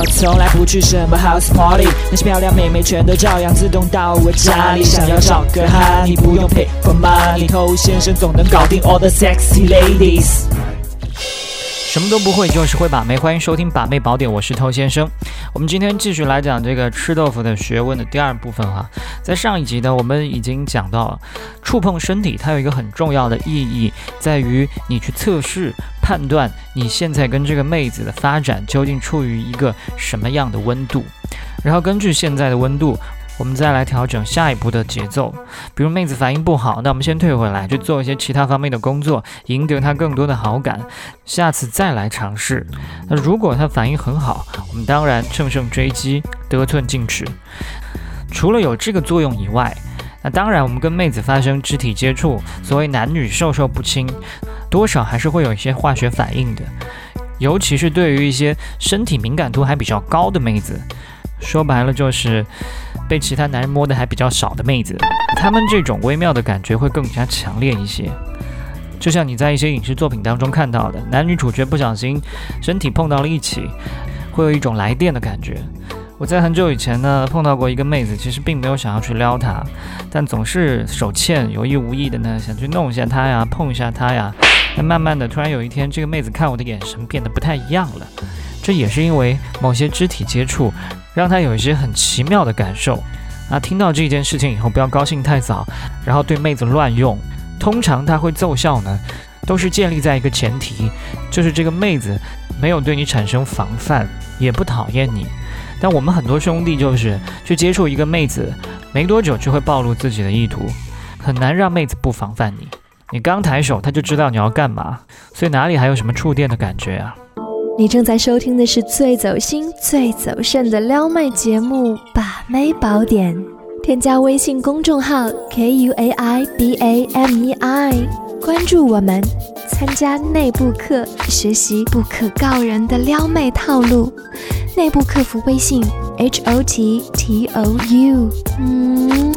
我从来不去什么 house party，那些漂亮妹妹全都照样自动到我家里。想要找个哈，你不用 pay for money，偷先生总能搞定 all the sexy ladies。什么都不会，就是会把妹。欢迎收听《把妹宝典》，我是偷先生。我们今天继续来讲这个吃豆腐的学问的第二部分哈。在上一集呢，我们已经讲到了，触碰身体它有一个很重要的意义，在于你去测试、判断你现在跟这个妹子的发展究竟处于一个什么样的温度，然后根据现在的温度。我们再来调整下一步的节奏，比如妹子反应不好，那我们先退回来，去做一些其他方面的工作，赢得她更多的好感，下次再来尝试。那如果她反应很好，我们当然乘胜追击，得寸进尺。除了有这个作用以外，那当然我们跟妹子发生肢体接触，所谓男女授受不亲，多少还是会有一些化学反应的，尤其是对于一些身体敏感度还比较高的妹子。说白了就是被其他男人摸的还比较少的妹子，她们这种微妙的感觉会更加强烈一些。就像你在一些影视作品当中看到的，男女主角不小心身体碰到了一起，会有一种来电的感觉。我在很久以前呢碰到过一个妹子，其实并没有想要去撩她，但总是手欠，有意无意的呢想去弄一下她呀，碰一下她呀。那慢慢的，突然有一天，这个妹子看我的眼神变得不太一样了。这也是因为某些肢体接触。让她有一些很奇妙的感受啊！听到这件事情以后，不要高兴太早，然后对妹子乱用。通常它会奏效呢，都是建立在一个前提，就是这个妹子没有对你产生防范，也不讨厌你。但我们很多兄弟就是去接触一个妹子，没多久就会暴露自己的意图，很难让妹子不防范你。你刚抬手，他就知道你要干嘛，所以哪里还有什么触电的感觉啊？你正在收听的是最走心、最走肾的撩妹节目《把妹宝典》，添加微信公众号 k u a i b a m e i，关注我们，参加内部课，学习不可告人的撩妹套路。内部客服微信 h o t t o u，嗯。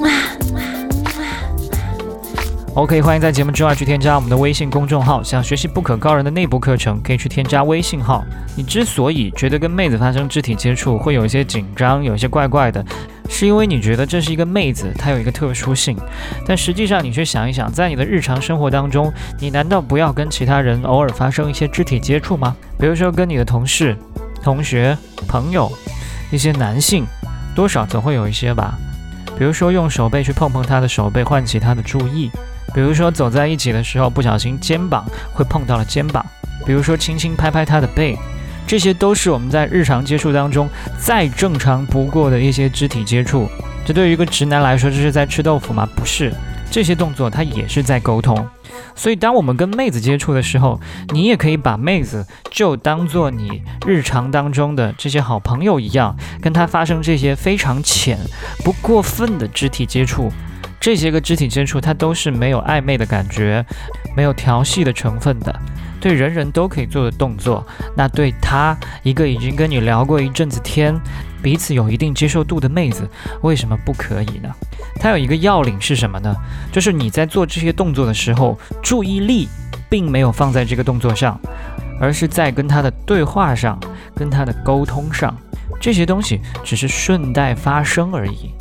OK，欢迎在节目之外去添加我们的微信公众号。想学习不可告人的内部课程，可以去添加微信号。你之所以觉得跟妹子发生肢体接触会有一些紧张，有一些怪怪的，是因为你觉得这是一个妹子，她有一个特殊性。但实际上，你去想一想，在你的日常生活当中，你难道不要跟其他人偶尔发生一些肢体接触吗？比如说跟你的同事、同学、朋友，一些男性，多少总会有一些吧。比如说用手背去碰碰他的手背，唤起他的注意。比如说走在一起的时候，不小心肩膀会碰到了肩膀；比如说轻轻拍拍他的背，这些都是我们在日常接触当中再正常不过的一些肢体接触。这对于一个直男来说，这是在吃豆腐吗？不是，这些动作它也是在沟通。所以，当我们跟妹子接触的时候，你也可以把妹子就当做你日常当中的这些好朋友一样，跟她发生这些非常浅、不过分的肢体接触。这些个肢体接触，它都是没有暧昧的感觉，没有调戏的成分的，对人人都可以做的动作。那对他一个已经跟你聊过一阵子天，彼此有一定接受度的妹子，为什么不可以呢？它有一个要领是什么呢？就是你在做这些动作的时候，注意力并没有放在这个动作上，而是在跟他的对话上，跟他的沟通上，这些东西只是顺带发生而已。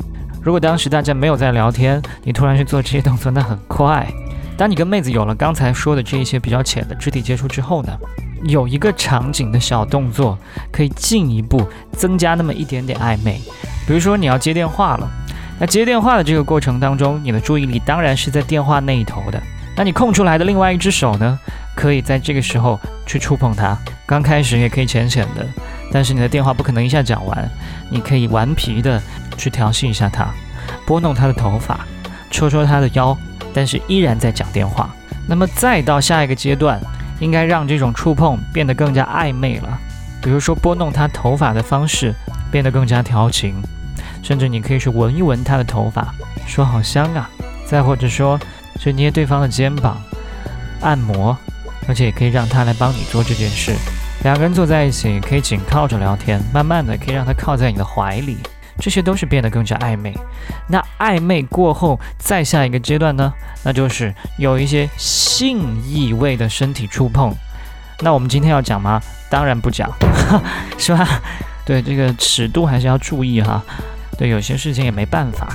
如果当时大家没有在聊天，你突然去做这些动作，那很快。当你跟妹子有了刚才说的这一些比较浅的肢体接触之后呢，有一个场景的小动作可以进一步增加那么一点点暧昧。比如说你要接电话了，那接电话的这个过程当中，你的注意力当然是在电话那一头的。那你空出来的另外一只手呢，可以在这个时候去触碰它。刚开始也可以浅浅的，但是你的电话不可能一下讲完，你可以顽皮的。去调戏一下它，拨弄他的头发，戳戳他的腰，但是依然在讲电话。那么再到下一个阶段，应该让这种触碰变得更加暧昧了。比如说拨弄他头发的方式变得更加调情，甚至你可以去闻一闻他的头发，说好香啊。再或者说去捏对方的肩膀，按摩，而且也可以让他来帮你做这件事。两个人坐在一起，可以紧靠着聊天，慢慢的可以让他靠在你的怀里。这些都是变得更加暧昧。那暧昧过后，再下一个阶段呢？那就是有一些性意味的身体触碰。那我们今天要讲吗？当然不讲，是吧？对这个尺度还是要注意哈。对，有些事情也没办法。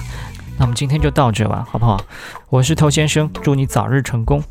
那我们今天就到这吧，好不好？我是头先生，祝你早日成功。